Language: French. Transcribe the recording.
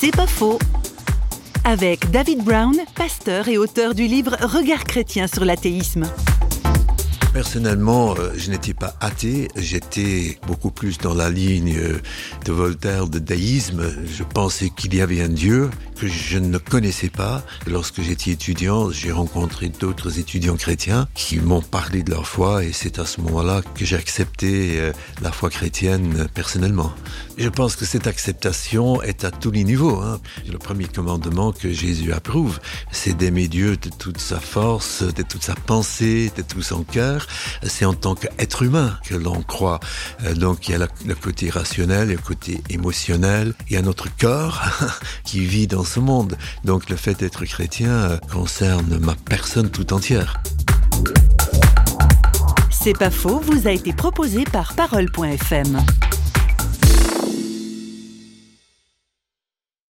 C'est pas faux. Avec David Brown, pasteur et auteur du livre Regard chrétien sur l'athéisme. Personnellement, euh, je n'étais pas athée, j'étais beaucoup plus dans la ligne euh, de Voltaire de déisme. Je pensais qu'il y avait un Dieu que je ne connaissais pas. Lorsque j'étais étudiant, j'ai rencontré d'autres étudiants chrétiens qui m'ont parlé de leur foi et c'est à ce moment-là que j'ai accepté euh, la foi chrétienne personnellement. Je pense que cette acceptation est à tous les niveaux. Hein. Le premier commandement que Jésus approuve, c'est d'aimer Dieu de toute sa force, de toute sa pensée, de tout son cœur c'est en tant qu'être humain que l'on croit. Euh, donc il y a le côté rationnel, le côté émotionnel, il y a notre corps qui vit dans ce monde. Donc le fait d'être chrétien euh, concerne ma personne tout entière. C'est pas faux, vous a été proposé par parole.fm.